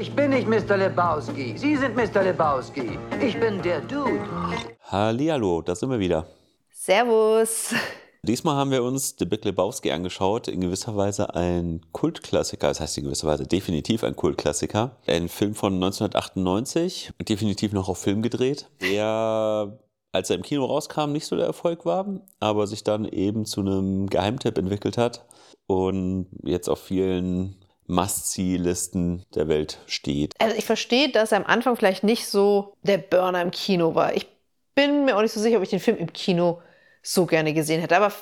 Ich bin nicht Mr. Lebowski. Sie sind Mr. Lebowski. Ich bin der Dude. Hallihallo, da sind wir wieder. Servus. Diesmal haben wir uns The Big Lebowski angeschaut. In gewisser Weise ein Kultklassiker. Das heißt in gewisser Weise definitiv ein Kultklassiker. Ein Film von 1998. Definitiv noch auf Film gedreht. Der, als er im Kino rauskam, nicht so der Erfolg war. Aber sich dann eben zu einem Geheimtipp entwickelt hat. Und jetzt auf vielen Must-See-Listen der Welt steht. Also ich verstehe, dass er am Anfang vielleicht nicht so der Burner im Kino war. Ich bin mir auch nicht so sicher, ob ich den Film im Kino so gerne gesehen hätte. Aber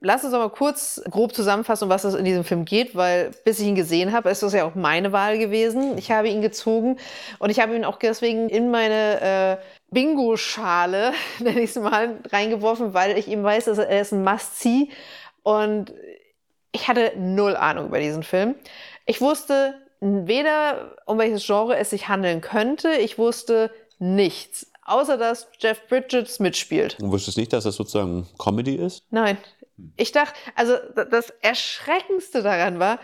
lass uns doch mal kurz grob zusammenfassen, um was es in diesem Film geht, weil bis ich ihn gesehen habe, ist das ja auch meine Wahl gewesen. Ich habe ihn gezogen und ich habe ihn auch deswegen in meine äh, Bingo-Schale, nenne ich es mal, reingeworfen, weil ich eben weiß, dass er ist ein Must-See und ich hatte null Ahnung über diesen Film. Ich wusste weder, um welches Genre es sich handeln könnte. Ich wusste nichts. Außer dass Jeff Bridges mitspielt. Und wusstest nicht, dass das sozusagen Comedy ist? Nein. Ich dachte, also das Erschreckendste daran war,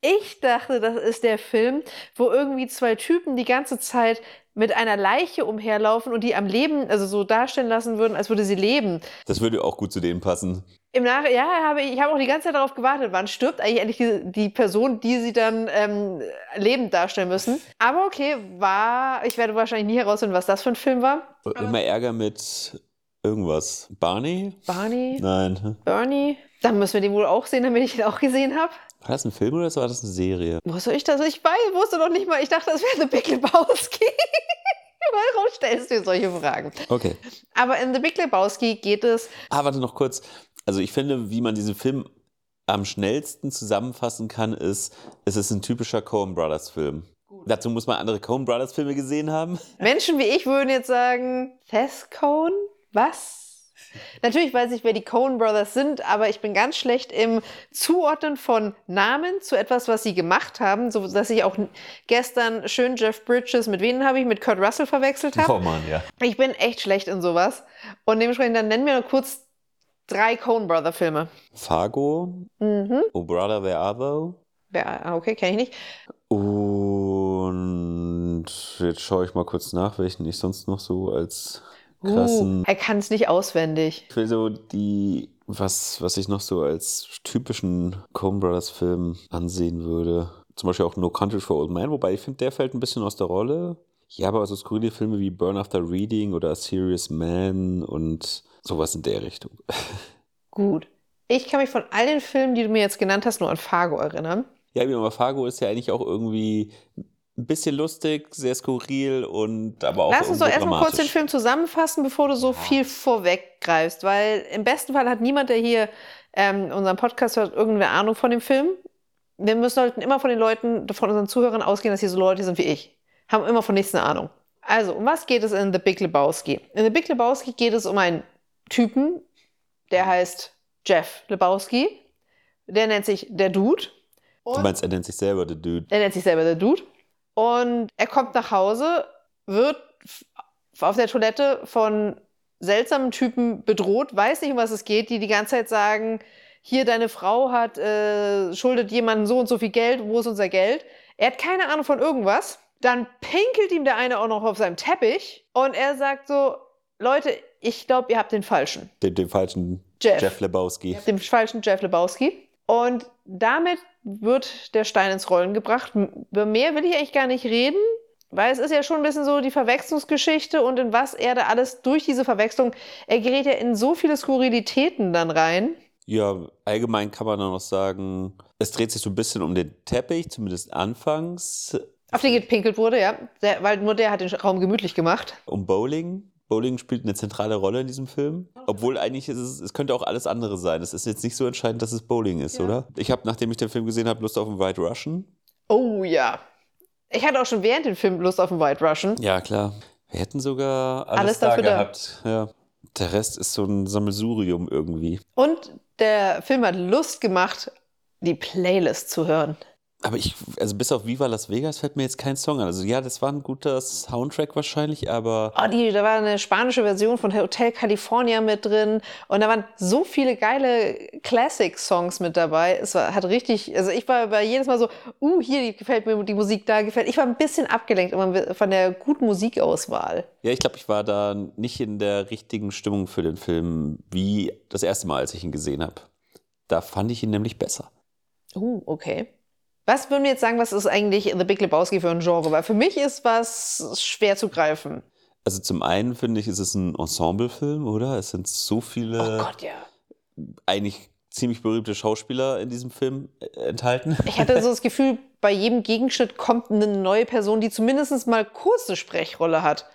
ich dachte, das ist der Film, wo irgendwie zwei Typen die ganze Zeit mit einer Leiche umherlaufen und die am Leben, also so darstellen lassen würden, als würde sie leben. Das würde auch gut zu denen passen. Im Nach ja, habe ich, ich habe auch die ganze Zeit darauf gewartet, wann stirbt eigentlich endlich die, die Person, die sie dann ähm, lebend darstellen müssen. Aber okay, war, ich werde wahrscheinlich nie herausfinden, was das für ein Film war. Immer Ärger mit irgendwas. Barney? Barney? Nein. Bernie? Dann müssen wir den wohl auch sehen, damit ich ihn auch gesehen habe. War das ein Film oder war das eine Serie? Wo soll ich das? Ich weiß, wusste noch nicht mal. Ich dachte, das wäre The Big Lebowski. Warum stellst du solche Fragen? Okay. Aber in The Big Lebowski geht es. Ah, warte noch kurz. Also ich finde, wie man diesen Film am schnellsten zusammenfassen kann, ist, es ist ein typischer Coen Brothers Film. Dazu muss man andere Coen Brothers Filme gesehen haben. Menschen wie ich würden jetzt sagen, Seth Cohen? Was? Natürlich weiß ich, wer die Coen Brothers sind, aber ich bin ganz schlecht im Zuordnen von Namen zu etwas, was sie gemacht haben, so dass ich auch gestern schön Jeff Bridges mit wem habe ich mit Kurt Russell verwechselt habe. Oh Mann, ja. Ich bin echt schlecht in sowas und dementsprechend dann nennen wir noch kurz drei Coen Brother Filme. Fargo, Mhm. Oh Brother Where Are Thou? Ja, ah, okay, kenne ich nicht. Und jetzt schaue ich mal kurz nach, welchen ich sonst noch so als krassen. Uh, er kann es nicht auswendig. Ich will so die, was, was ich noch so als typischen Coen Brothers Film ansehen würde. Zum Beispiel auch No Country for Old Men, wobei ich finde, der fällt ein bisschen aus der Rolle. Ja, aber so skurrile Filme wie Burn After Reading oder A Serious Man und sowas in der Richtung. Gut. Ich kann mich von all den Filmen, die du mir jetzt genannt hast, nur an Fargo erinnern. Ja, aber Fargo ist ja eigentlich auch irgendwie ein bisschen lustig, sehr skurril und aber auch Lass uns doch erstmal kurz den. Film zusammenfassen, bevor du so viel vorweggreifst, weil im besten Fall hat niemand, der hier ähm, unseren Podcast hört, irgendeine Ahnung von dem Film. Wir müssen sollten immer von den Leuten, von unseren Zuhörern ausgehen, dass hier so Leute sind wie ich. Haben immer von nichts eine Ahnung. Also, um was geht es in The Big Lebowski? In The Big Lebowski geht es um einen Typen, der heißt Jeff Lebowski. Der nennt sich der Dude. Du meinst, er nennt sich selber The Dude. er nennt sich selber der Dude. Und er kommt nach Hause, wird auf der Toilette von seltsamen Typen bedroht, weiß nicht, um was es geht, die die ganze Zeit sagen, hier deine Frau hat, äh, schuldet jemandem so und so viel Geld, wo ist unser Geld? Er hat keine Ahnung von irgendwas. Dann pinkelt ihm der eine auch noch auf seinem Teppich und er sagt so, Leute, ich glaube, ihr habt den falschen. Den, den falschen Jeff. Jeff Lebowski. Dem falschen Jeff Lebowski. Und damit wird der Stein ins Rollen gebracht. Über mehr will ich eigentlich gar nicht reden, weil es ist ja schon ein bisschen so die Verwechslungsgeschichte und in was er da alles durch diese Verwechslung, er gerät ja in so viele Skurrilitäten dann rein. Ja, allgemein kann man auch noch sagen, es dreht sich so ein bisschen um den Teppich, zumindest anfangs, Auf den gepinkelt wurde, ja. Der, weil nur der hat den Raum gemütlich gemacht. um Bowling. Bowling spielt eine zentrale Rolle in diesem Film. Obwohl eigentlich ist es, es könnte auch alles andere sein. Es ist jetzt nicht so entscheidend, dass es Bowling ist, Ja. oder? Ich habe, nachdem ich den Film gesehen habe, Lust auf einen White Russian. Oh ja. Ich hatte auch schon während dem Film Lust auf einen White Russian. Ja, klar. Wir hätten sogar alles, Alles da dafür da. gehabt. Ja. Der Rest ist so ein Sammelsurium irgendwie. Und der Film hat Lust gemacht, die Playlist zu hören. Aber ich, also bis auf Viva Las Vegas fällt mir jetzt kein Song an. Also ja, das war ein guter Soundtrack wahrscheinlich, aber. Oh, die, da war eine spanische Version von Hotel California mit drin und da waren so viele geile Classic-Songs mit dabei. Es war, hat richtig, also ich war, war jedes Mal so, uh, hier gefällt mir die Musik, da gefällt. Ich war ein bisschen abgelenkt von der guten Musikauswahl. Ja, ich glaube, ich war da nicht in der richtigen Stimmung für den Film, wie das erste Mal, als ich ihn gesehen habe. Da fand ich ihn nämlich besser. Uh, okay. Was würden wir jetzt sagen, was ist eigentlich The Big Lebowski für ein Genre? Weil für mich ist was schwer zu greifen. Also zum einen finde ich, ist es ein Ensemblefilm, oder? Es sind so viele Oh Gott, ja. eigentlich ziemlich berühmte Schauspieler in diesem Film äh, enthalten. Ich hatte so das Gefühl, bei jedem Gegenschnitt kommt eine neue Person, die zumindest mal kurz eine Sprechrolle hat.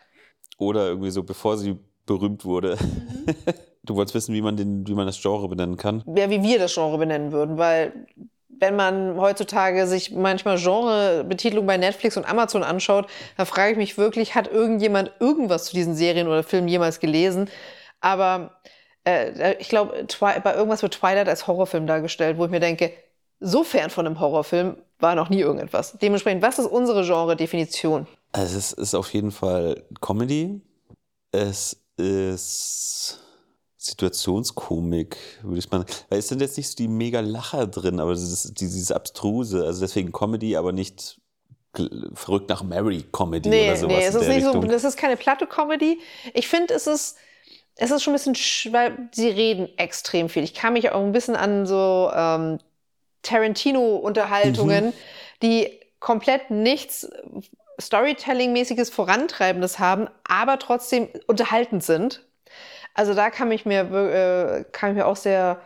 Oder irgendwie so, bevor sie berühmt wurde. Du wolltest wissen, wie man, den, wie man das Genre benennen kann? Ja, wie wir das Genre benennen würden, weil wenn man heutzutage sich manchmal Genrebetitlung bei Netflix und Amazon anschaut, da frage ich mich wirklich, hat irgendjemand irgendwas zu diesen Serien oder Filmen jemals gelesen? Aber äh, ich glaube, bei irgendwas wird Twilight als Horrorfilm dargestellt, wo ich mir denke, so fern von einem Horrorfilm war noch nie irgendetwas. Dementsprechend, was ist unsere Genre-Definition? Also es ist auf jeden Fall Comedy. Es ist Situationskomik, würde ich mal. Weil es sind jetzt nicht so die mega Lacher drin, aber dieses, dieses Abstruse, also deswegen Comedy, aber nicht verrückt nach Mary Comedy nee, oder sowas. Nee, es ist nicht Richtung. so, das ist keine platte Comedy. Ich finde, es ist, es ist schon ein bisschen, weil sie reden extrem viel. Ich kann mich auch ein bisschen an so ähm, Tarantino-Unterhaltungen, mhm. die komplett nichts Storytelling-mäßiges Vorantreibendes haben, aber trotzdem unterhaltend sind. Also da kam ich mir, äh, kam ich mir auch sehr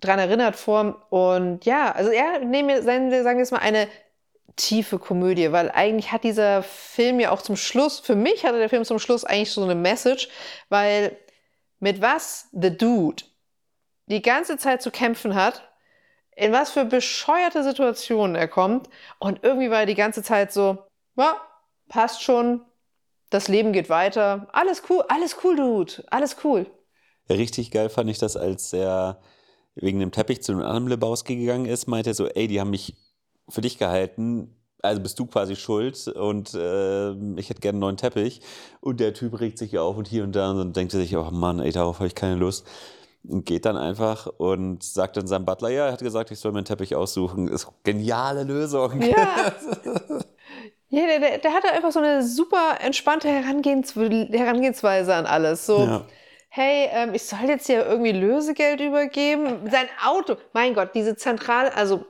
dran erinnert vor. Und ja, also er, nehmen wir, sagen wir jetzt mal, eine tiefe Komödie, weil eigentlich hat dieser Film ja auch zum Schluss, für mich hatte der Film zum Schluss eigentlich so eine Message, weil mit was The Dude die ganze Zeit zu kämpfen hat, in was für bescheuerte Situationen er kommt und irgendwie war er die ganze Zeit so, ja, passt schon, das Leben geht weiter. Alles cool, alles cool, Dude. Alles cool. Richtig geil fand ich das, als er wegen dem Teppich zu einem anderen Lebowski gegangen ist, meinte er so, ey, die haben mich für dich gehalten, also bist du quasi schuld und äh, ich hätte gerne einen neuen Teppich. Und der Typ regt sich auf und hier und da und denkt sich, oh Mann, ey, darauf habe ich keine Lust. Und geht dann einfach und sagt dann seinem Butler, ja, er hat gesagt, ich soll meinen Teppich aussuchen. Ist eine geniale Lösung. Ja. Ja, der, der, der hatte einfach so eine super entspannte Herangehens Herangehensweise an alles. So, ja. hey, ähm, ich soll jetzt hier irgendwie Lösegeld übergeben. Sein Auto, mein Gott, diese Zentrale, also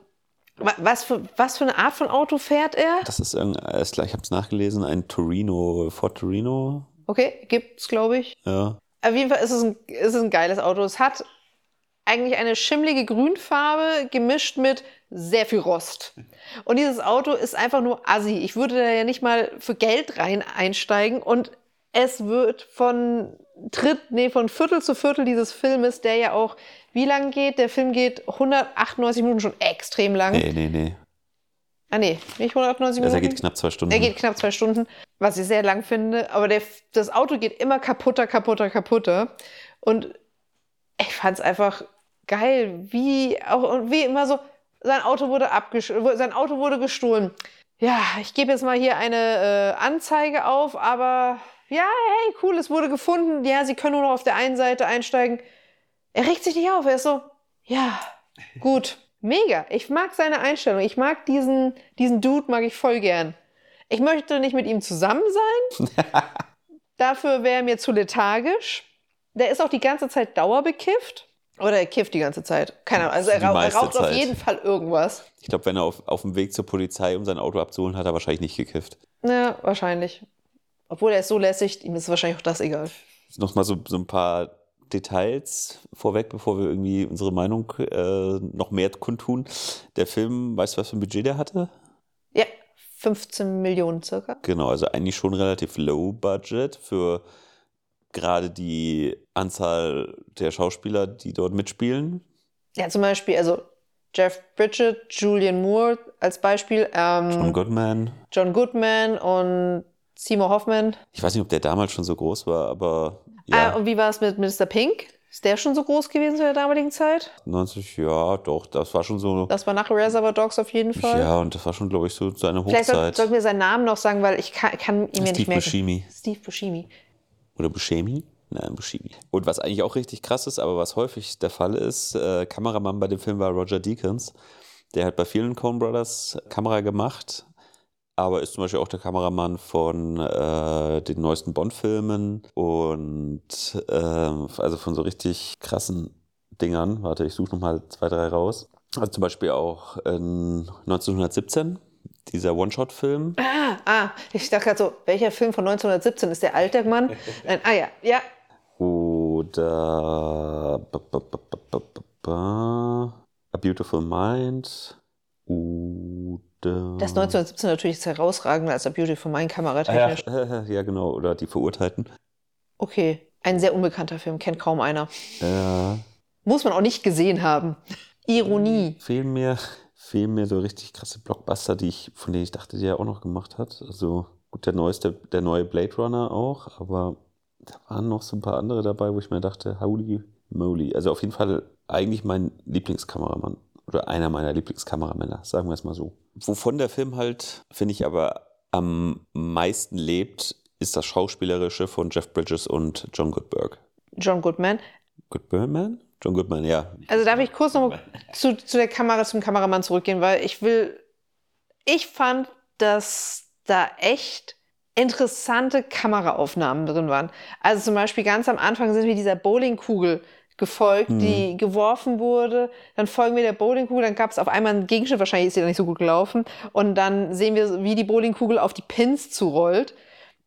was für, was für eine Art von Auto fährt er? Das ist irgendein, ich habe es nachgelesen, ein Torino, Ford Torino. Okay, gibt's, glaube ich. Ja. Auf jeden Fall ist es, ein, ist es ein geiles Auto. Es hat eigentlich eine schimmlige Grünfarbe gemischt mit sehr viel Rost. Und dieses Auto ist einfach nur assi. Ich würde da ja nicht mal für Geld rein einsteigen und es wird von Tritt, nee, von Viertel zu Viertel dieses Filmes, der ja auch, wie lang geht? Der Film geht 198 Minuten schon extrem lang. Nee, nee, nee. Ah, nee, nicht 198 Minuten. Also er geht knapp zwei Stunden. Er geht knapp zwei Stunden, was ich sehr lang finde. Aber der, das Auto geht immer kaputter, kaputter, kaputter. Und ich fand es einfach geil, wie auch wie immer so sein Auto wurde sein Auto wurde gestohlen. Ja, ich gebe jetzt mal hier eine äh, Anzeige auf, aber ja, hey, cool, es wurde gefunden. Ja, Sie können nur noch auf der einen Seite einsteigen. Er regt sich nicht auf, er ist so, ja, gut, mega. Ich mag seine Einstellung. Ich mag diesen, diesen Dude, mag ich voll gern. Ich möchte nicht mit ihm zusammen sein. Dafür wäre er mir zu lethargisch. Der ist auch die ganze Zeit dauerbekifft. Oder er kifft die ganze Zeit. Keine Ahnung. Also er, raucht, er raucht auf jeden Fall irgendwas. Ich glaube, wenn er auf, auf dem Weg zur Polizei, um sein Auto abzuholen, hat er wahrscheinlich nicht gekifft. Ja, wahrscheinlich. Obwohl er ist so lässig, ihm ist wahrscheinlich auch das egal. Nochmal so, so ein paar Details vorweg, bevor wir irgendwie unsere Meinung äh, noch mehr kundtun. Der Film, weißt du, was für ein Budget der hatte? Ja, 15 Millionen circa. Genau, also eigentlich schon relativ low budget für gerade die Anzahl der Schauspieler, die dort mitspielen? Ja, zum Beispiel, also Jeff Bridget, Julian Moore als Beispiel. Ähm, John Goodman. John Goodman und Seymour Hoffman. Ich weiß nicht, ob der damals schon so groß war, aber ja. Ah, und wie war es mit Mr. Pink? Ist der schon so groß gewesen zu der damaligen Zeit? 90, ja, doch, das war schon so. Das war nach Reservoir Dogs auf jeden Fall. Ja, und das war schon, glaube ich, so seine Vielleicht Hochzeit. sollten wir seinen Namen noch sagen, weil ich kann, kann ihn mir nicht Steve merken. Buscemi. Steve Buscemi. Oder Buscemi? Nein, Buscemi. Und was eigentlich auch richtig krass ist, aber was häufig der Fall ist, äh, Kameramann bei dem Film war Roger Deakins. Der hat bei vielen Coen Brothers Kamera gemacht, aber ist zum Beispiel auch der Kameramann von äh, den neuesten Bond-Filmen und äh, also von so richtig krassen Dingern. Warte, ich suche nochmal zwei, drei raus. Also zum Beispiel auch in 1917, dieser One-Shot-Film. Ah, ah, ich dachte gerade so, welcher Film von 1917 ist der alte Mann? Nein, ah ja, ja. Oder ba, ba, ba. A Beautiful Mind. Oder. Das 1917 natürlich ist herausragender als A Beautiful Mind Ah, kameratechnisch. ja, ja, genau. Oder Die Verurteilten. Okay, ein sehr unbekannter Film, kennt kaum einer. Ja. Muss man auch nicht gesehen haben. Ironie. Fehlen mir, fehlen mir so richtig krasse Blockbuster, die ich, von denen ich dachte, die er auch noch gemacht hat. Also gut, der neueste, der neue Blade Runner auch, aber da waren noch so ein paar andere dabei, wo ich mir dachte, holy moly. Also auf jeden Fall eigentlich mein Lieblingskameramann. Oder einer meiner Lieblingskameramänner, sagen wir es mal so. Wovon der Film halt, finde ich, aber am meisten lebt, ist das Schauspielerische von Jeff Bridges und John Goodberg. John Goodman. Goodman? John Goodman, ja. Also darf ich kurz noch zu, zu der Kamera, zum Kameramann zurückgehen, weil ich will, ich fand, dass da echt interessante Kameraaufnahmen drin waren. Also zum Beispiel ganz am Anfang sind wir dieser Bowlingkugel gefolgt, die geworfen wurde. Dann folgen wir der Bowlingkugel, dann gab es auf einmal einen Gegenstand, wahrscheinlich ist sie da nicht so gut gelaufen. Und dann sehen wir, wie die Bowlingkugel auf die Pins zurollt.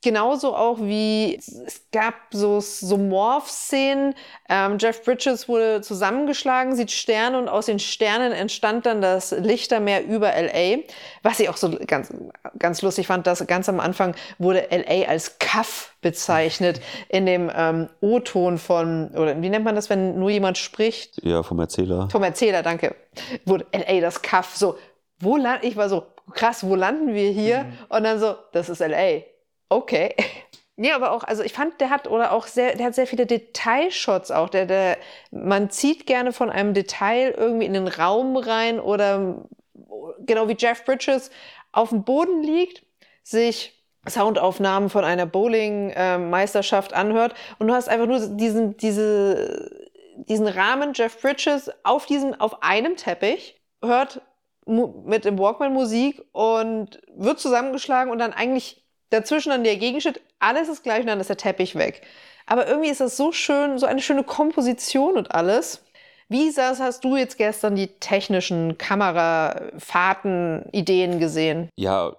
Genauso auch wie es gab so, so Morph-Szenen. Ähm, Jeff Bridges wurde zusammengeschlagen, sieht Sterne und aus den Sternen entstand dann das Lichtermeer über LA. Was ich auch so ganz, ganz lustig fand, dass ganz am Anfang wurde LA als Kaff bezeichnet in dem ähm, O-Ton von, oder wie nennt man das, wenn nur jemand spricht? Ja, vom Erzähler. Vom Erzähler, danke. Wurde LA das Kaff. So, wo land, ich war so, krass, wo landen wir hier? Und dann so, das ist LA. Okay. Nee, aber auch, also ich fand, der hat oder auch sehr, der hat sehr viele Detailshots auch. Der, der, man zieht gerne von einem Detail irgendwie in den Raum rein oder genau wie Jeff Bridges auf dem Boden liegt, sich Soundaufnahmen von einer Bowling-Meisterschaft anhört und du hast einfach nur diesen, diese, diesen Rahmen Jeff Bridges auf diesem, auf einem Teppich, hört mit dem Walkman Musik und wird zusammengeschlagen und dann eigentlich dazwischen dann der Gegenschnitt, alles ist gleich und dann ist der Teppich weg. Aber irgendwie ist das so schön, so eine schöne Komposition und alles. Wie Sas, hast du jetzt gestern die technischen Kamerafahrten, Ideen gesehen? Ja,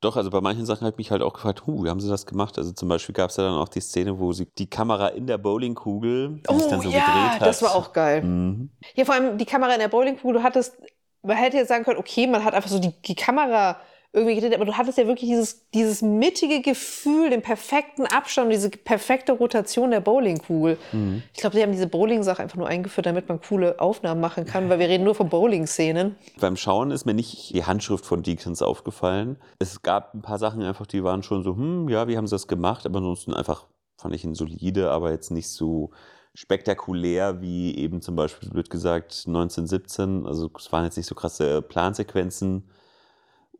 doch, also bei manchen Sachen habe ich mich halt auch gefragt, huh, wie haben sie das gemacht? Also zum Beispiel gab es ja dann auch die Szene, wo sie die Kamera in der Bowlingkugel, die sich dann so gedreht hat. Oh das war auch geil. Mhm. Ja, vor allem die Kamera in der Bowlingkugel, du hattest, man hätte jetzt sagen können, okay, man hat einfach so die, die Kamera irgendwie gedreht, aber du hattest ja wirklich dieses, dieses mittige Gefühl, den perfekten Abstand, diese perfekte Rotation der Bowlingkugel. Mhm. Ich glaube, die haben diese Bowling-Sache einfach nur eingeführt, damit man coole Aufnahmen machen kann, weil wir reden nur von Bowling-Szenen. Beim Schauen ist mir nicht die Handschrift von Deakins aufgefallen. Es gab ein paar Sachen einfach, die waren schon so, hm, ja, wie haben sie das gemacht? Aber ansonsten einfach fand ich ihn solide, aber jetzt nicht so spektakulär wie eben zum Beispiel, blöd gesagt, 1917. Also es waren jetzt nicht so krasse Plansequenzen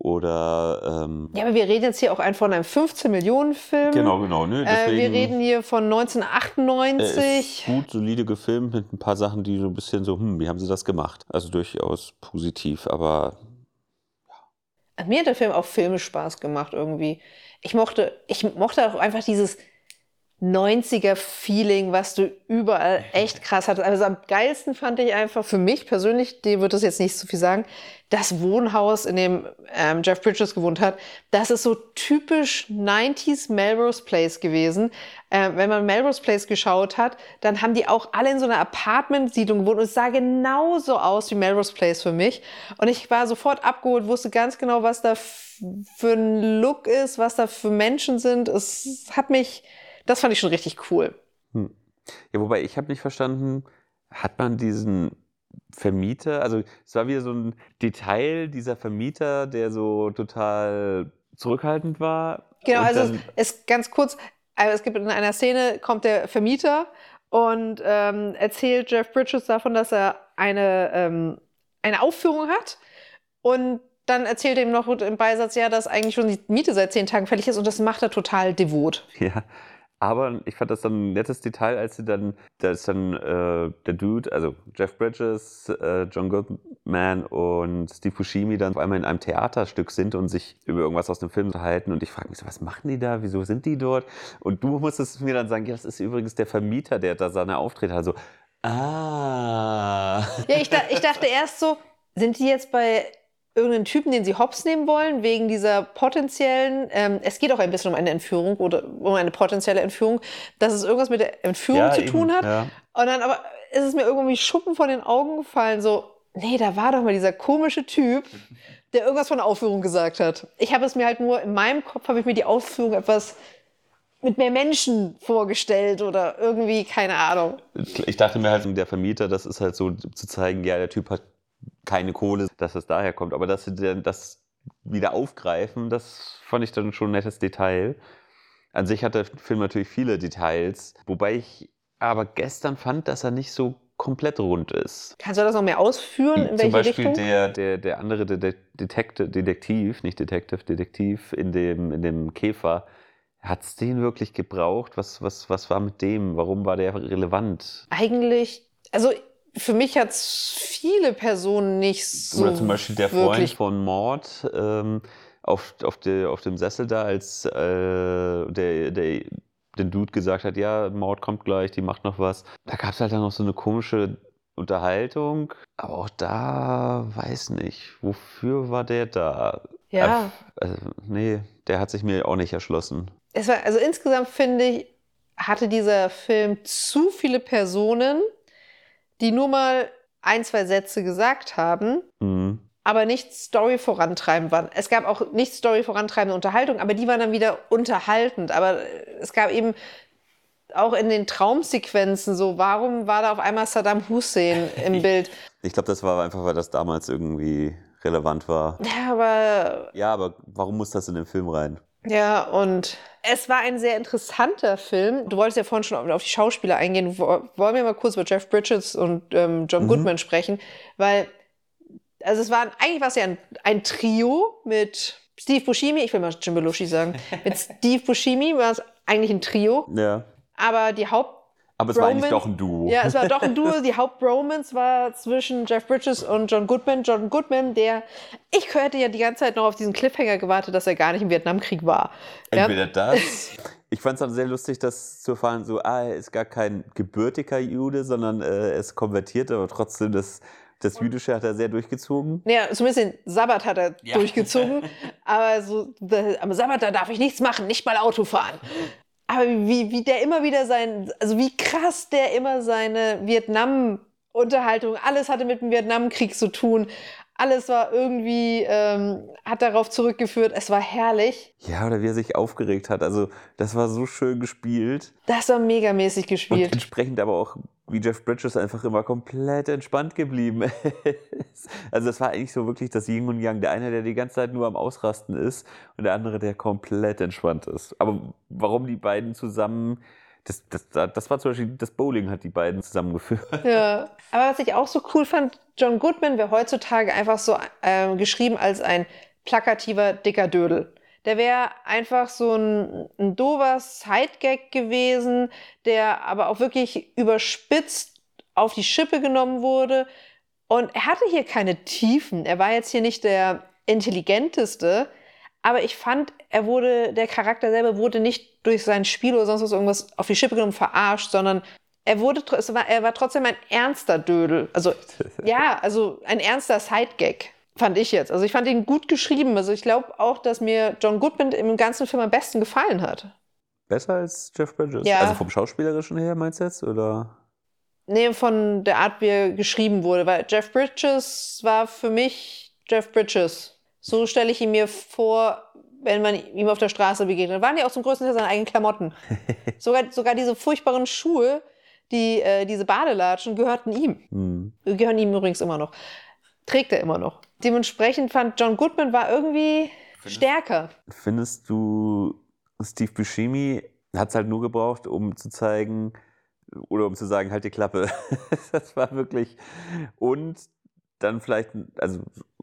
oder ähm, Ja, aber wir reden jetzt hier auch einfach von einem 15-Millionen-Film. genau, ne? Äh, wir reden hier von Er ist 1998. gut, solide gefilmt mit ein paar Sachen, die so ein bisschen so, hm, wie haben sie das gemacht? Also durchaus positiv, aber Mir hat der Film auch filmisch Spaß gemacht irgendwie. Ich mochte, ich mochte auch einfach dieses 90er-Feeling, was du überall echt krass hattest. Also am geilsten fand ich einfach für mich persönlich, dir wird das jetzt nicht so viel sagen, das Wohnhaus, in dem ähm, Jeff Bridges gewohnt hat, das ist so typisch 90s Melrose Place gewesen. Äh, wenn man Melrose Place geschaut hat, dann haben die auch alle in so einer Apartment-Siedlung gewohnt und es sah genauso aus wie Melrose Place für mich. Und ich war sofort abgeholt, wusste ganz genau, was da für ein Look ist, was da für Menschen sind. Es hat mich, das fand ich schon richtig cool. Ja, wobei ich habe nicht verstanden, hat man diesen Vermieter, also es war wieder so ein Detail dieser Vermieter, der so total zurückhaltend war. Genau, also es ganz kurz, also es gibt in einer Szene kommt der Vermieter und ähm, erzählt Jeff Bridges davon, dass er eine, ähm, eine Aufführung hat. Und dann erzählt er ihm noch im Beisatz, ja, dass eigentlich schon die Miete seit zehn Tagen fällig ist und das macht er total devot. Ja, aber ich fand das dann ein nettes Detail, als sie dann, da ist dann äh, der Dude, also Jeff Bridges, äh, John Goodman und Steve Buscemi dann auf einmal in einem Theaterstück sind und sich über irgendwas aus dem Film unterhalten. Und ich frage mich so, was machen die da? Wieso sind die dort? Und du musstest mir dann sagen, ja, das ist übrigens der Vermieter, der da seine Auftritte hat. Also, ah. Ja, ich, da, ich dachte erst so, sind die jetzt bei irgendeinen Typen, den sie hops nehmen wollen, wegen dieser potenziellen, ähm, es geht auch ein bisschen um eine Entführung oder um eine potenzielle Entführung, dass es irgendwas mit der Entführung Ja, zu eben, tun hat. ja. Und dann aber ist es mir irgendwie Schuppen von den Augen gefallen, so, nee, da war doch mal dieser komische Typ, der irgendwas von der Aufführung gesagt hat. Ich habe es mir halt nur, in meinem Kopf habe ich mir die Aufführung etwas mit mehr Menschen vorgestellt oder irgendwie, keine Ahnung. Ich dachte mir halt, der Vermieter, das ist halt so zu zeigen, ja, der Typ hat keine Kohle, dass es daher kommt. Aber dass sie dann das wieder aufgreifen, das fand ich dann schon ein nettes Detail. An sich hat der Film natürlich viele Details, wobei ich aber gestern fand, dass er nicht so komplett rund ist. Kannst du das noch mehr ausführen? In Zum welche Beispiel Richtung? der, der, der andere De Detektiv, Detektiv, nicht Detective, Detektiv in dem, in dem Käfer, hat es den wirklich gebraucht? Was, was, was war mit dem? Warum war der relevant? Eigentlich, also für mich hat es viele Personen nicht so. Oder zum Beispiel der Freund von Mord ähm, auf, auf, de, auf dem Sessel da, als äh, der, der den Dude gesagt hat, ja, Mord kommt gleich, die macht noch was. Da gab es halt dann noch so eine komische Unterhaltung. Aber auch da, weiß nicht, wofür war der da? Ja. Also, nee, der hat sich mir auch nicht erschlossen. Es war, also insgesamt finde ich, hatte dieser Film zu viele Personen, die nur mal ein, zwei Sätze gesagt haben, Mhm. aber nicht Story vorantreibend waren. Es gab auch nicht Story vorantreibende Unterhaltung, aber die waren dann wieder unterhaltend. Aber es gab eben auch in den Traumsequenzen so, warum war da auf einmal Saddam Hussein im Bild? Ich glaube, das war einfach, weil das damals irgendwie relevant war. Ja, aber Ja, aber warum muss das in den Film rein? Ja, und es war ein sehr interessanter Film. Du wolltest ja vorhin schon auf, die Schauspieler eingehen. Wo- Wollen wir mal kurz über Jeff Bridges und ähm, John Mhm. Goodman sprechen? Weil, also es war eigentlich war es ja ein, ein Trio mit Steve Buscemi, ich will mal Jim Belushi sagen. mit Steve Buscemi war es eigentlich ein Trio, Ja. aber die Haupt Aber es war eigentlich doch ein Duo. ja, es war doch ein Duo. Die Hauptbromance war zwischen Jeff Bridges und John Goodman. John Goodman, der, ich hätte ja die ganze Zeit noch auf diesen Cliffhanger gewartet, dass er gar nicht im Vietnamkrieg war. Ja, Entweder das. Ich fand es dann sehr lustig, das zu erfahren, so, ah, er ist gar kein gebürtiger Jude, sondern äh, er ist konvertiert, aber trotzdem das, das Jüdische hat er sehr durchgezogen. Ja, zumindest den Sabbat hat er Ja. durchgezogen. Aber so, am Sabbat, da darf ich nichts machen, nicht mal Auto fahren. Aber wie, wie der immer wieder sein, also wie krass der immer seine Vietnam-Unterhaltung, alles hatte mit dem Vietnamkrieg zu tun. Alles war irgendwie, ähm, hat darauf zurückgeführt. Es war herrlich. Ja, oder wie er sich aufgeregt hat. Also, das war so schön gespielt. Das war megamäßig Und gespielt. entsprechend aber auch, wie Jeff Bridges einfach immer komplett entspannt geblieben ist. Also, das war eigentlich so wirklich das Yin und Yang. Der eine, der die ganze Zeit nur am Ausrasten ist und der andere, der komplett entspannt ist. Aber warum die beiden zusammen. Das, das, das war zum Beispiel, das Bowling hat die beiden zusammengeführt. Ja. Aber was ich auch so cool fand, John Goodman wäre heutzutage einfach so ähm, geschrieben als ein plakativer, dicker Dödel. Der wäre einfach so ein, ein dover Sidegag gewesen, der aber auch wirklich überspitzt auf die Schippe genommen wurde. Und er hatte hier keine Tiefen. Er war jetzt hier nicht der intelligenteste, aber ich fand, er wurde, der Charakter selber wurde nicht durch sein Spiel oder sonst was irgendwas auf die Schippe genommen, verarscht, sondern er wurde, war, er war trotzdem ein ernster Dödel. Also, ja, also ein ernster Sidegag, fand ich jetzt. Also ich fand ihn gut geschrieben. Also ich glaube auch, dass mir John Goodman im ganzen Film am besten gefallen hat. Besser als Jeff Bridges? Ja. Also vom Schauspielerischen her, meinst du jetzt? Oder? Nee, von der Art, wie er geschrieben wurde. Weil Jeff Bridges war für mich Jeff Bridges. So stelle ich ihn mir vor, wenn man ihm auf der Straße begegnet. Waren ja auch zum größten Teil seine eigenen Klamotten. sogar, sogar diese furchtbaren Schuhe, die, äh, diese Badelatschen, gehörten ihm. Hm. Gehören ihm übrigens immer noch. Trägt er immer noch. Dementsprechend fand John Goodman war irgendwie stärker. Findest du, Steve Buscemi hat es halt nur gebraucht, um zu zeigen, Oder um zu sagen, halt die Klappe. das war wirklich. Und dann vielleicht, also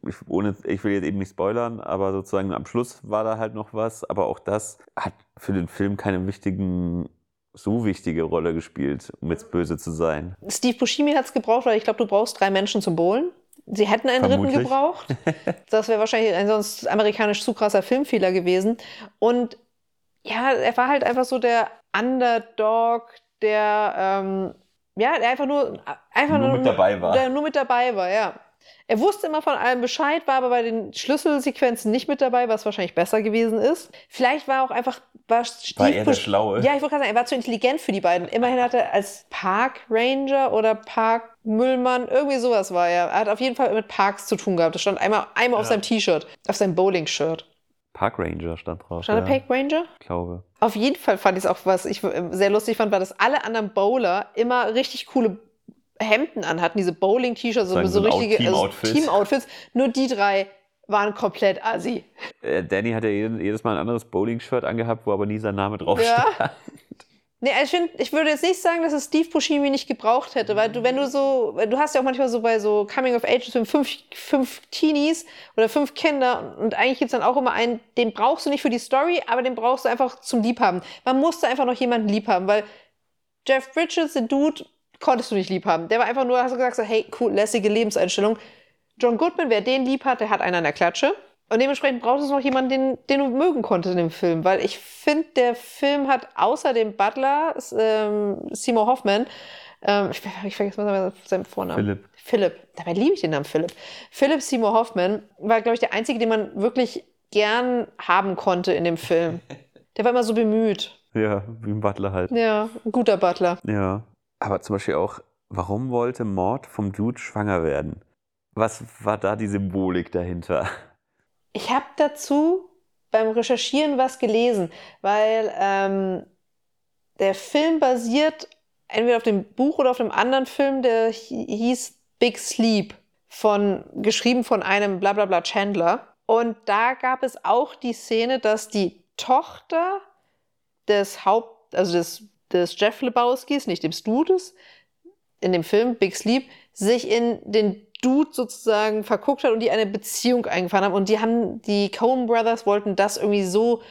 ich, ohne, ich will jetzt eben nicht spoilern, aber sozusagen am Schluss war da halt noch was. Aber auch das hat für den Film keine wichtigen so wichtige Rolle gespielt, um jetzt böse zu sein. Steve Buscemi hat es gebraucht, weil ich glaube, du brauchst drei Menschen zum Bowlen. Sie hätten einen Vermutlich. dritten gebraucht. Das wäre wahrscheinlich ein sonst amerikanisch zu krasser Filmfehler gewesen. Und ja, er war halt einfach so der Underdog, der ähm, ja, der einfach nur einfach Nur mit dabei war. Der nur mit dabei war, ja. Er wusste immer von allem Bescheid, war aber bei den Schlüsselsequenzen nicht mit dabei, was wahrscheinlich besser gewesen ist. Vielleicht war auch einfach war War er der Schlaue? Ja, ich wollte gerade sagen, er war zu intelligent für die beiden. Immerhin hat er als Park Ranger oder Park Müllmann, irgendwie sowas war er. Er hat auf jeden Fall mit Parks zu tun gehabt. Das stand einmal, einmal auf Ja. seinem T-Shirt, auf seinem Bowling-Shirt. Park Ranger stand drauf. Stand ja, Park Ranger? Ich glaube. Auf jeden Fall fand ich es auch, was ich äh, sehr lustig fand, war, dass alle anderen Bowler immer richtig coole Hemden anhatten, diese Bowling-T-Shirts, so, so richtige Team-Outfit. also Team-Outfits. Nur die drei waren komplett assi. Äh, Danny hat ja jeden- jedes Mal ein anderes Bowling-Shirt angehabt, wo aber nie sein Name drauf Ja. stand. Nee, also ich, find, ich würde jetzt nicht sagen, dass es Steve Buscemi nicht gebraucht hätte, weil du, wenn du so, du hast ja auch manchmal so bei so Coming-of-Age-Filmen fünf, fünf Teenies oder fünf Kinder und eigentlich gibt's dann auch immer einen, den brauchst du nicht für die Story, aber den brauchst du einfach zum Liebhaben. Man musste einfach noch jemanden liebhaben, weil Jeff Bridges, den Dude, konntest du nicht liebhaben. Der war einfach nur, hast du gesagt, so, hey, cool, lässige Lebenseinstellung. John Goodman, wer den lieb hat, der hat einen an der Klatsche. Und dementsprechend braucht es noch jemanden, den, den du mögen konntest in dem Film. Weil ich finde, der Film hat außer dem Butler, ähm, Seymour Hoffman, ähm, ich, ich vergesse mal seinen Vornamen. Philipp. Philipp. Dabei liebe ich den Namen Philipp. Philipp Seymour Hoffman war, glaube ich, der Einzige, den man wirklich gern haben konnte in dem Film. Der war immer so bemüht. Ja, wie ein Butler halt. Ja, ein guter Butler. Ja. Aber zum Beispiel auch, warum wollte Mord vom Dude schwanger werden? Was war da die Symbolik dahinter? Ich habe dazu beim Recherchieren was gelesen, weil ähm, der Film basiert entweder auf dem Buch oder auf einem anderen Film, der hi- hieß Big Sleep, von, geschrieben von einem Blablabla Chandler. Und da gab es auch die Szene, dass die Tochter des Haupt, also des, des Jeff Lebowskis, nicht dem Studes, in dem Film Big Sleep, sich in den Dude sozusagen verguckt hat und die eine Beziehung eingefahren haben. Und die haben, die Coen Brothers wollten das irgendwie so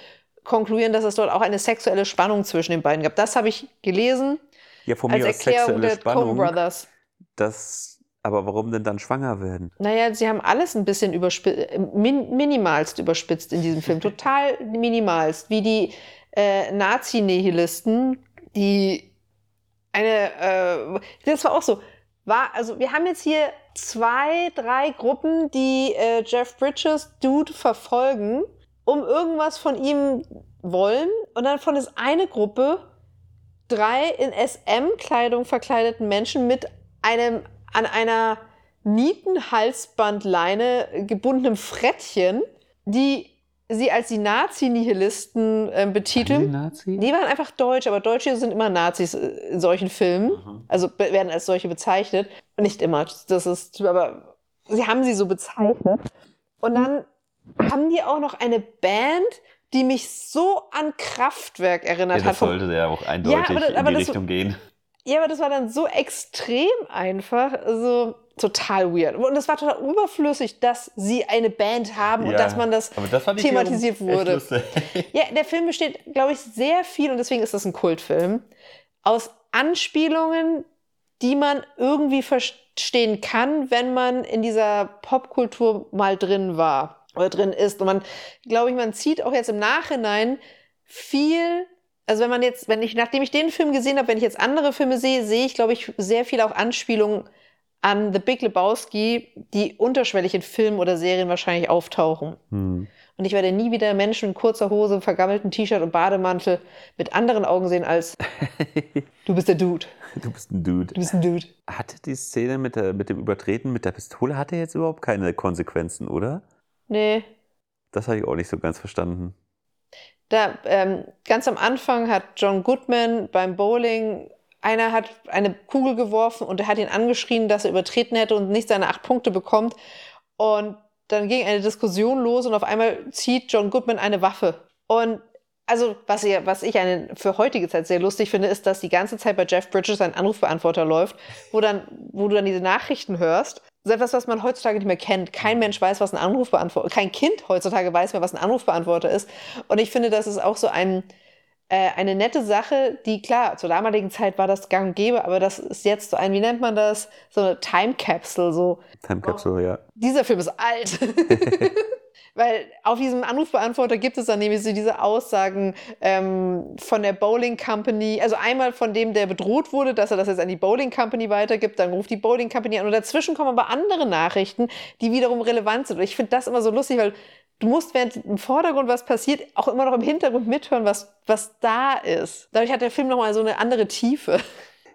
konkludieren, dass es dort auch eine sexuelle Spannung zwischen den beiden gab. Das habe ich gelesen Ja, von als mir aus Erklärung sexuelle Coen Spannung. Brothers. Das, aber warum denn dann schwanger werden? Naja, sie haben alles ein bisschen überspitzt, min minimalst überspitzt in diesem Film. Total minimalst. Wie die äh, Nazi-Nihilisten, die eine, äh, das war auch so, war, also wir haben jetzt hier zwei, drei Gruppen, die äh, Jeff Bridges Dude verfolgen, um irgendwas von ihm wollen. Und dann von es eine Gruppe drei in SM-Kleidung verkleideten Menschen mit einem an einer Nietenhalsbandleine gebundenem Frettchen, die sie als die Nazi-Nihilisten äh, betiteln. Nazi? Die waren einfach Deutsch, aber Deutsche sind immer Nazis in solchen Filmen. Mhm. Also werden als solche bezeichnet. Nicht immer, das ist, aber sie haben sie so bezeichnet. Und dann haben die auch noch eine Band, die mich so an Kraftwerk erinnert Ja, hat. das sollte ja auch eindeutig aber das- aber in die das- Richtung gehen. Ja, aber das war dann so extrem einfach, also total weird. Und das war total überflüssig, dass sie eine Band haben und Ja, dass man das aber das thematisiert wurde. Ja, der Film besteht, glaube ich, sehr viel, und deswegen ist das ein Kultfilm, aus Anspielungen, die man irgendwie verstehen kann, wenn man in dieser Popkultur mal drin war oder drin ist. Und man, glaube ich, man zieht auch jetzt im Nachhinein viel, also wenn man jetzt, wenn ich, nachdem ich den Film gesehen habe, wenn ich jetzt andere Filme sehe, sehe ich, glaube ich, sehr viel auch Anspielungen an The Big Lebowski, die unterschwellig in Filmen oder Serien wahrscheinlich auftauchen. Hm. Und ich werde nie wieder Menschen in kurzer Hose, vergammelten T-Shirt und Bademantel mit anderen Augen sehen als du bist der Dude. Du bist ein Dude. Du bist ein Dude. Hatte die Szene mit, der, mit dem Übertreten mit der Pistole hatte jetzt überhaupt keine Konsequenzen, oder? Nee. Das habe ich auch nicht so ganz verstanden. Da, ähm, ganz am Anfang hat John Goodman beim Bowling, einer hat eine Kugel geworfen und er hat ihn angeschrien, dass er übertreten hätte und nicht seine acht Punkte bekommt. Und dann ging eine Diskussion los und auf einmal zieht John Goodman eine Waffe. Und also was, ihr, was ich eine, für heutige Zeit sehr lustig finde, ist, dass die ganze Zeit bei Jeff Bridges ein Anrufbeantworter läuft, wo, dann, wo du dann diese Nachrichten hörst. Ist etwas, was man heutzutage nicht mehr kennt. Kein Mensch weiß, was ein Anrufbeantworter, kein Kind heutzutage weiß mehr, was ein Anrufbeantworter ist. Und ich finde, das ist auch so ein, äh, eine nette Sache, die klar, zur damaligen Zeit war das gang und gäbe, aber das ist jetzt so ein, wie nennt man das? So eine Time Capsule, so. Time Capsule, ja. Dieser Film ist alt. Weil auf diesem Anrufbeantworter gibt es dann nämlich so diese Aussagen ähm, von der Bowling Company. Also einmal von dem, der bedroht wurde, dass er das jetzt an die Bowling Company weitergibt. Dann ruft die Bowling Company an. Und dazwischen kommen aber andere Nachrichten, die wiederum relevant sind. Und ich finde das immer so lustig, weil du musst, während im Vordergrund was passiert, auch immer noch im Hintergrund mithören, was, was da ist. Dadurch hat der Film nochmal so eine andere Tiefe.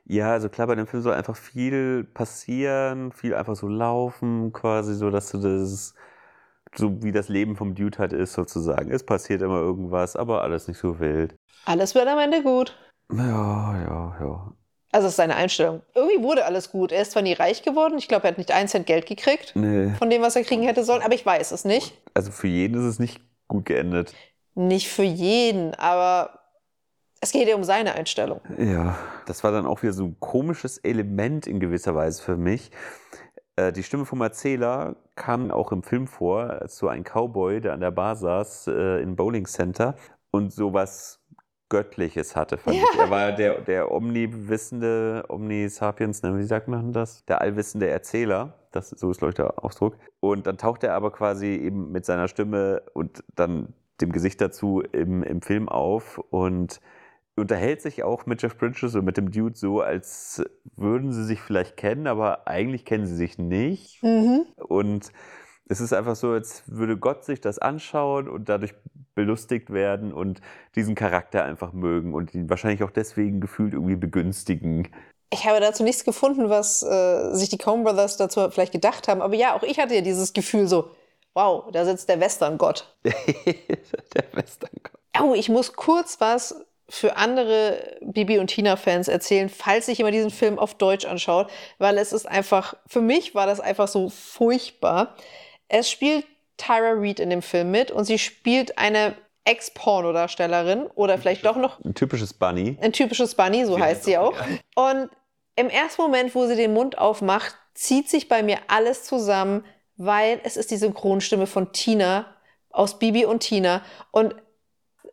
Ja, also klar, bei dem Film soll einfach viel passieren, viel einfach so laufen, quasi so, dass du das so wie das Leben vom Dude halt ist, sozusagen. Es passiert immer irgendwas, aber alles nicht so wild. Alles wird am Ende gut. Ja, ja, ja. Also das ist seine Einstellung. Irgendwie wurde alles gut. Er ist zwar nie reich geworden, ich glaube, er hat nicht einen Cent Geld gekriegt Nee. von dem, was er kriegen hätte sollen, aber ich weiß es nicht. Also für jeden ist es nicht gut geendet. Nicht für jeden, aber es geht ja um seine Einstellung. Ja, das war dann auch wieder so ein komisches Element in gewisser Weise für mich. Äh, Die Stimme vom Erzähler kam auch im Film vor, als so ein Cowboy, der an der Bar saß äh, im Bowling Center und sowas Göttliches hatte, fand ich. Er war der, der omniwissende, omnisapiens, ne, wie sagt man das? Der allwissende Erzähler. Das, so ist, glaube ich, der Ausdruck. Und dann taucht er aber quasi eben mit seiner Stimme und dann dem Gesicht dazu im, im Film auf und unterhält sich auch mit Jeff Bridges und mit dem Dude so, als würden sie sich vielleicht kennen, aber eigentlich kennen sie sich nicht. Mhm. Und es ist einfach so, als würde Gott sich das anschauen und dadurch belustigt werden und diesen Charakter einfach mögen und ihn wahrscheinlich auch deswegen gefühlt irgendwie begünstigen. Ich habe dazu nichts gefunden, was äh, sich die Coen Brothers dazu vielleicht gedacht haben. Aber ja, auch ich hatte ja dieses Gefühl so, wow, da sitzt der Western-Gott. Der Westerngott. Oh, ich muss kurz was für andere Bibi und Tina-Fans erzählen, falls sich jemand diesen Film auf Deutsch anschaut, weil es ist einfach, für mich war das einfach so furchtbar. Es spielt Tyra Reid in dem Film mit und sie spielt eine Ex-Pornodarstellerin oder vielleicht doch noch Ein typisches Bunny. ein typisches Bunny, so heißt sie auch. Und im ersten Moment, wo sie den Mund aufmacht, zieht sich bei mir alles zusammen, weil es ist die Synchronstimme von Tina aus Bibi und Tina. Und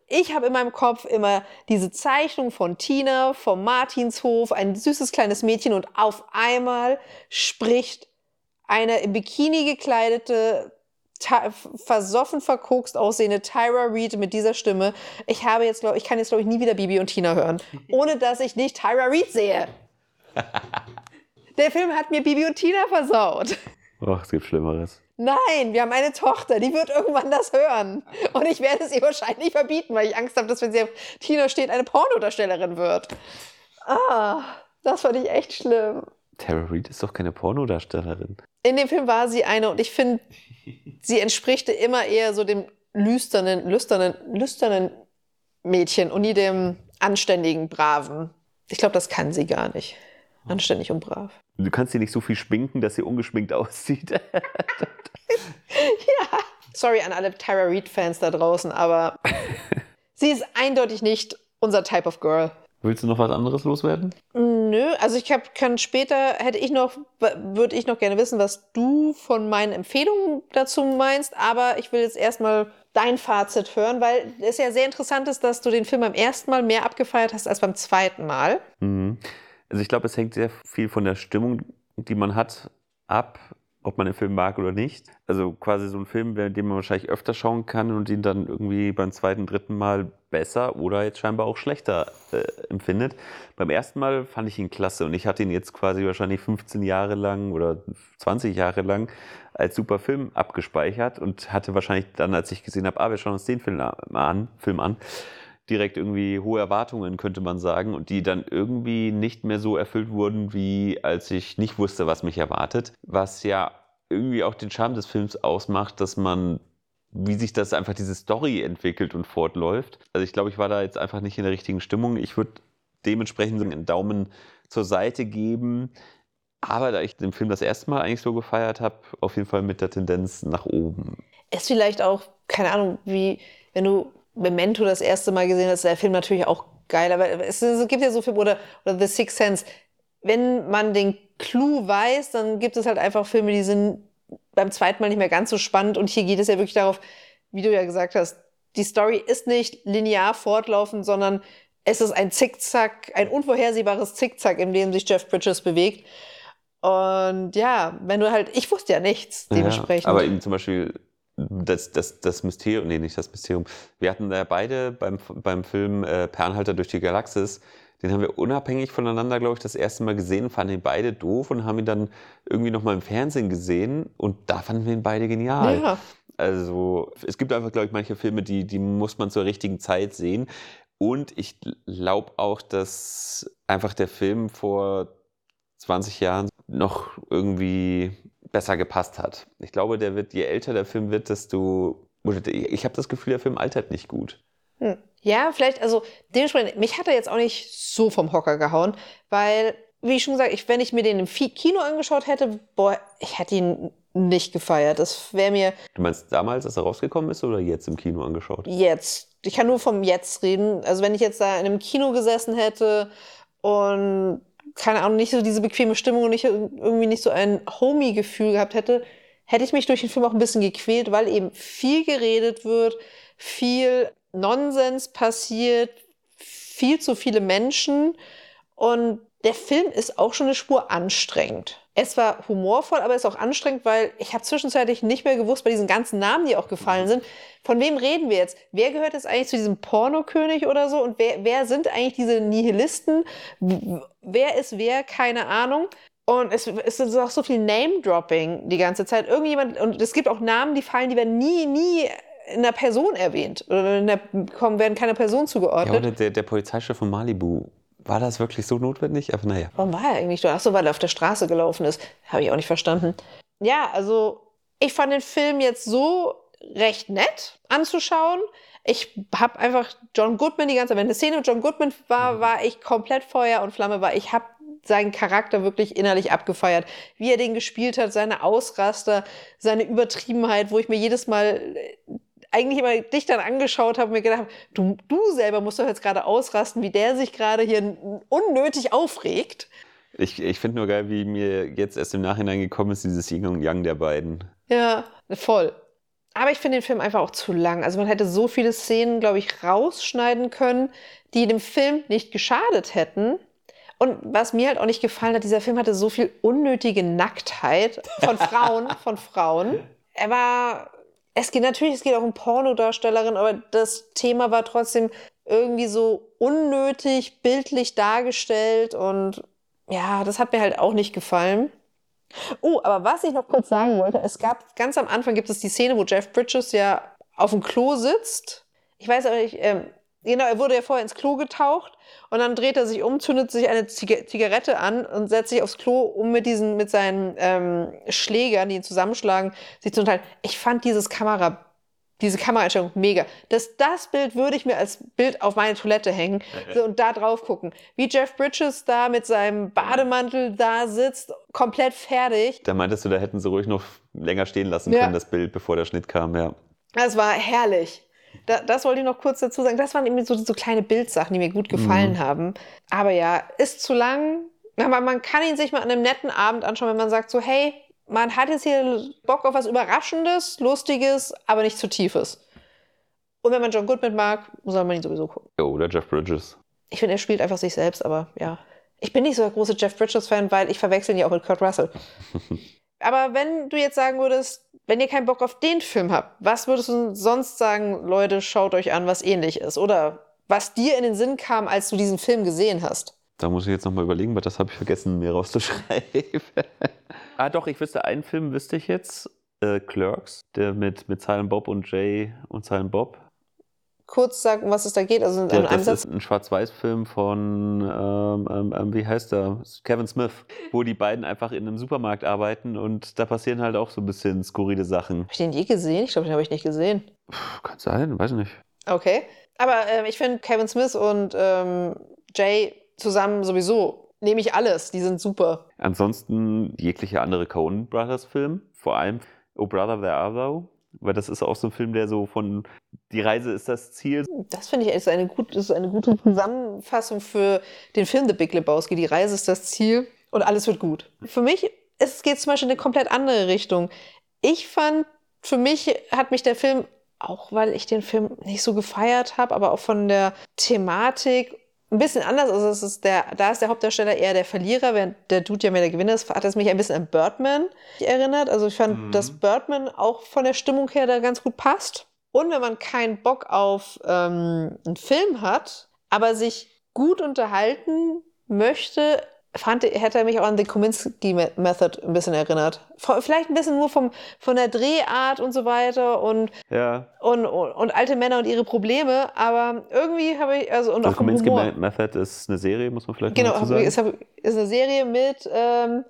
ich habe in meinem Kopf immer diese Zeichnung von Tina vom Martinshof, ein süßes kleines Mädchen und auf einmal spricht eine im Bikini gekleidete, versoffen verkokst aussehende Tyra Reid mit dieser Stimme. Ich habe jetzt, glaube ich, kann jetzt glaube ich nie wieder Bibi und Tina hören, ohne dass ich nicht Tyra Reid sehe. Der Film hat mir Bibi und Tina versaut. Ach, es gibt Schlimmeres. Nein, wir haben eine Tochter, die wird irgendwann das hören. Und ich werde es ihr wahrscheinlich verbieten, weil ich Angst habe, dass wenn sie auf Tina steht, eine Pornodarstellerin wird. Ah, das fand ich echt schlimm. Tara Reid ist doch keine Pornodarstellerin. In dem Film war sie eine und ich finde, sie entspricht immer eher so dem lüsternen, lüsternen, lüsternen Mädchen und nie dem anständigen, braven. Ich glaube, das kann sie gar nicht. Anständig und brav. Du kannst sie nicht so viel schminken, dass sie ungeschminkt aussieht. Sorry an alle Tyra Reid-Fans da draußen, aber sie ist eindeutig nicht unser Type of Girl. Willst du noch was anderes loswerden? Nö, also ich hab, kann später, hätte ich noch, würde ich noch gerne wissen, was du von meinen Empfehlungen dazu meinst, aber ich will jetzt erstmal dein Fazit hören, weil es ja sehr interessant ist, dass du den Film beim ersten Mal mehr abgefeiert hast als beim zweiten Mal. Mhm. Also ich glaube, es hängt sehr viel von der Stimmung, die man hat, ab, ob man den Film mag oder nicht. Also quasi so ein Film, den man wahrscheinlich öfter schauen kann und ihn dann irgendwie beim zweiten, dritten Mal besser oder jetzt scheinbar auch schlechter äh, empfindet. Beim ersten Mal fand ich ihn klasse und ich hatte ihn jetzt quasi wahrscheinlich 15 Jahre lang oder 20 Jahre lang als super Film abgespeichert und hatte wahrscheinlich dann, als ich gesehen habe, ah, wir schauen uns den Film an, Film an, direkt irgendwie hohe Erwartungen, könnte man sagen, und die dann irgendwie nicht mehr so erfüllt wurden, wie als ich nicht wusste, was mich erwartet. Was ja irgendwie auch den Charme des Films ausmacht, dass man, wie sich das einfach diese Story entwickelt und fortläuft. Also ich glaube, ich war da jetzt einfach nicht in der richtigen Stimmung. Ich würde dementsprechend einen Daumen zur Seite geben. Aber da ich den Film das erste Mal eigentlich so gefeiert habe, auf jeden Fall mit der Tendenz nach oben. Ist vielleicht auch, keine Ahnung, wie, wenn du Memento das erste Mal gesehen hast, ist der Film natürlich auch geil. Aber es, es gibt ja so Filme, oder, oder The Sixth Sense. Wenn man den Clou weiß, dann gibt es halt einfach Filme, die sind beim zweiten Mal nicht mehr ganz so spannend. Und hier geht es ja wirklich darauf, wie du ja gesagt hast, die Story ist nicht linear fortlaufend, sondern es ist ein Zickzack, ein unvorhersehbares Zickzack, in dem sich Jeff Bridges bewegt. Und ja, wenn du halt, ich wusste ja nichts dementsprechend. Ja, aber eben zum Beispiel das, das, das Mysterium, nee, nicht das Mysterium. Wir hatten da beide beim, beim Film äh, Per durch die Galaxis, den haben wir unabhängig voneinander, glaube ich, das erste Mal gesehen, fanden ihn beide doof und haben ihn dann irgendwie nochmal im Fernsehen gesehen und da fanden wir ihn beide genial. Ja. Also es gibt einfach, glaube ich, manche Filme, die, die muss man zur richtigen Zeit sehen. Und ich glaube auch, dass einfach der Film vor 20 Jahren noch irgendwie besser gepasst hat. Ich glaube, der wird, je älter der Film wird, desto. Ich habe das Gefühl, der Film altert nicht gut. Hm. Ja, vielleicht, also dementsprechend, mich hat er jetzt auch nicht so vom Hocker gehauen, weil, wie ich schon gesagt, ich, wenn ich mir den im Kino angeschaut hätte, boah, ich hätte ihn nicht gefeiert. Das wäre mir. Du meinst damals, als er rausgekommen ist oder jetzt im Kino angeschaut? Jetzt ich kann nur vom Jetzt reden. Also wenn ich jetzt da in einem Kino gesessen hätte und keine Ahnung, nicht so diese bequeme Stimmung und nicht irgendwie nicht so ein Homie-Gefühl gehabt hätte, hätte ich mich durch den Film auch ein bisschen gequält, weil eben viel geredet wird, viel Nonsens passiert, viel zu viele Menschen und der Film ist auch schon eine Spur anstrengend. Es war humorvoll, aber es ist auch anstrengend, weil ich habe zwischenzeitlich nicht mehr gewusst, bei diesen ganzen Namen, die auch gefallen sind, von wem reden wir jetzt? Wer gehört jetzt eigentlich zu diesem Pornokönig oder so? Und wer, wer sind eigentlich diese Nihilisten? Wer ist wer? Keine Ahnung. Und es, es ist auch so viel Name-Dropping die ganze Zeit. Irgendjemand, und es gibt auch Namen, die fallen, die werden nie, nie in einer Person erwähnt. Oder in der, kommen, werden keiner Person zugeordnet. Ja, oder der, der Polizeichef von Malibu war das wirklich so notwendig? Aber naja. Warum war er eigentlich da? Achso, weil er auf der Straße gelaufen ist. Habe ich auch nicht verstanden. Ja, also ich fand den Film jetzt so recht nett anzuschauen. Ich habe einfach John Goodman die ganze Zeit, wenn eine Szene mit John Goodman war, mhm. war ich komplett Feuer und Flamme, weil ich habe seinen Charakter wirklich innerlich abgefeiert. Wie er den gespielt hat, seine Ausraster, seine Übertriebenheit, wo ich mir jedes Mal eigentlich immer dich dann angeschaut habe und mir gedacht, du, du selber musst doch jetzt gerade ausrasten, wie der sich gerade hier unnötig aufregt. Ich, ich finde nur geil, wie mir jetzt erst im Nachhinein gekommen ist, dieses Yin und Yang der beiden. Ja, voll. Aber ich finde den Film einfach auch zu lang. Also man hätte so viele Szenen, glaube ich, rausschneiden können, die dem Film nicht geschadet hätten. Und was mir halt auch nicht gefallen hat, dieser Film hatte so viel unnötige Nacktheit von Frauen, von Frauen. Er war es geht natürlich, es geht auch um Pornodarstellerin, aber das Thema war trotzdem irgendwie so unnötig bildlich dargestellt und ja, das hat mir halt auch nicht gefallen. Oh, aber was ich noch kurz sagen wollte, es gab ganz am Anfang gibt es die Szene, wo Jeff Bridges ja auf dem Klo sitzt. Ich weiß aber nicht, ähm, Genau, er wurde ja vorher ins Klo getaucht und dann dreht er sich um, zündet sich eine Zigarette an und setzt sich aufs Klo, um mit diesen, mit seinen ähm, Schlägern, die ihn zusammenschlagen, sich zu unterhalten. Ich fand dieses Kamera, diese Kameraeinstellung mega. Das, das Bild würde ich mir als Bild auf meine Toilette hängen so, und da drauf gucken. Wie Jeff Bridges da mit seinem Bademantel da sitzt, komplett fertig. Da meintest du, da hätten sie ruhig noch länger stehen lassen können, das Bild, bevor der Schnitt kam, ja. Das war herrlich. Da, das wollte ich noch kurz dazu sagen. Das waren eben so, so kleine Bildsachen, die mir gut gefallen mhm. haben. Aber ja, ist zu lang. Aber man kann ihn sich mal an einem netten Abend anschauen, wenn man sagt so, hey, man hat jetzt hier Bock auf was Überraschendes, Lustiges, aber nicht zu Tiefes. Und wenn man John Goodman mag, soll man ihn sowieso gucken. Ja, oder Jeff Bridges. Ich finde, er spielt einfach sich selbst, aber ja. Ich bin nicht so der große Jeff Bridges-Fan, weil ich verwechsel ihn ja auch mit Kurt Russell. aber wenn du jetzt sagen würdest, wenn ihr keinen Bock auf den Film habt, was würdest du sonst sagen, Leute, schaut euch an, was ähnlich ist? Oder was dir in den Sinn kam, als du diesen Film gesehen hast? Da muss ich jetzt nochmal überlegen, weil das habe ich vergessen, mir rauszuschreiben. ah, doch, ich wüsste, einen Film wüsste ich jetzt. Äh, Clerks, der mit, mit Silent Bob und Jay und Silent Bob kurz sagen, um was es da geht? Also ja, das Ansatz? ist ein Schwarz-Weiß-Film von, ähm, ähm, ähm, wie heißt er? Kevin Smith, wo die beiden einfach in einem Supermarkt arbeiten und da passieren halt auch so ein bisschen skurrile Sachen. Habe ich den je gesehen? Ich glaube, den habe ich nicht gesehen. Puh, kann sein, weiß nicht. Okay. Aber ähm, ich finde Kevin Smith und ähm, Jay zusammen sowieso nehme ich alles. Die sind super. Ansonsten jegliche andere Coen Brothers Film, vor allem Oh Brother Where Are Thou? Weil das ist auch so ein Film, der so von die Reise ist das Ziel. Das finde ich ist eine, gut, ist eine gute Zusammenfassung für den Film The Big Lebowski. Die Reise ist das Ziel und alles wird gut. Für mich es geht zum Beispiel in eine komplett andere Richtung. Ich fand, für mich hat mich der Film, auch weil ich den Film nicht so gefeiert habe, aber auch von der Thematik ein bisschen anders. Also es ist der, da ist der Hauptdarsteller eher der Verlierer, während der Dude ja mehr der Gewinner ist, hat es mich ein bisschen an Birdman erinnert. Also ich fand, mhm. dass Birdman auch von der Stimmung her da ganz gut passt. Und wenn man keinen Bock auf ähm, einen Film hat, aber sich gut unterhalten möchte, fand, hätte er mich auch an The Kominsky Method ein bisschen erinnert. Vielleicht ein bisschen nur vom, von der Drehart und so weiter und, ja. und, und, und alte Männer und ihre Probleme, aber irgendwie habe ich, also und The auch Kominsky Method ist eine Serie, muss man vielleicht genau, dazu sagen. Genau, ist eine Serie mit, ähm,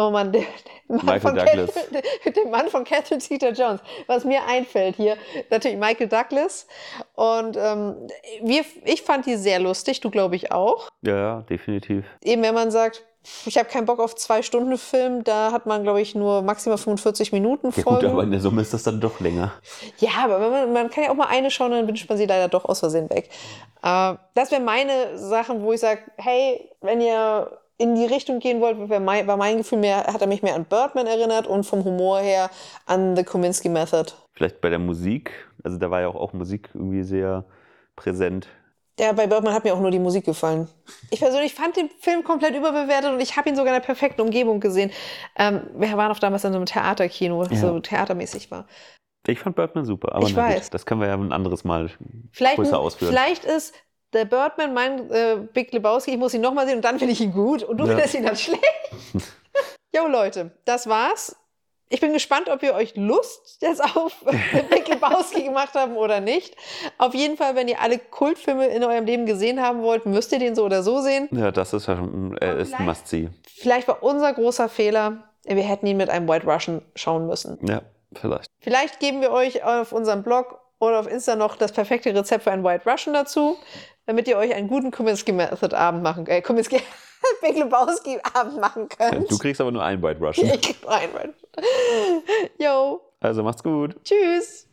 Oh Mann, der, der, Mann von Douglas. Catherine, der, Mann von Catherine Zeta-Jones. Was mir einfällt hier, natürlich Michael Douglas. Und ähm, wir, ich fand die sehr lustig, du glaube ich auch. Ja, ja, definitiv. Eben wenn man sagt, ich habe keinen Bock auf zwei Stunden Film, da hat man glaube ich nur maximal 45 Minuten Ja Folgen. gut, aber in der Summe ist das dann doch länger. Ja, aber man, man kann ja auch mal eine schauen, dann wünscht man sie leider doch aus Versehen weg. Äh, das wären meine Sachen, wo ich sage, hey, wenn ihr in die Richtung gehen wollt, war mein, war mein Gefühl mehr, hat er mich mehr an Birdman erinnert und vom Humor her an The Kominsky Method. Vielleicht bei der Musik, also da war ja auch, auch Musik irgendwie sehr präsent. Ja, bei Birdman hat mir auch nur die Musik gefallen. Ich persönlich fand den Film komplett überbewertet und ich habe ihn sogar in der perfekten Umgebung gesehen. Ähm, wir waren auch damals in so einem Theaterkino, das Ja. so theatermäßig war. Ich fand Birdman super, aber Ich na weiß. Gut, das können wir ja ein anderes Mal Vielleicht, größer ausführen. vielleicht ist der Birdman mein äh, Big Lebowski, ich muss ihn nochmal sehen und dann finde ich ihn gut und du Ja. findest ihn dann schlecht. Jo Leute, das war's. Ich bin gespannt, ob ihr euch Lust jetzt auf Big Lebowski gemacht haben oder nicht. Auf jeden Fall, wenn ihr alle Kultfilme in eurem Leben gesehen haben wollt, müsst ihr den so oder so sehen. Ja, das ist ja schon, er ist ein vielleicht- Must-See. Vielleicht war unser großer Fehler, wir hätten ihn mit einem White Russian schauen müssen. Ja, vielleicht. Vielleicht geben wir euch auf unserem Blog oder auf Insta noch das perfekte Rezept für einen White Russian dazu, damit ihr euch einen guten Kominsky Method Abend machen, äh, Kominsky Big Lebowski Abend machen könnt. Du kriegst aber nur einen White Russian. ich krieg nur einen White Russian. Jo, Also macht's gut. tschüss.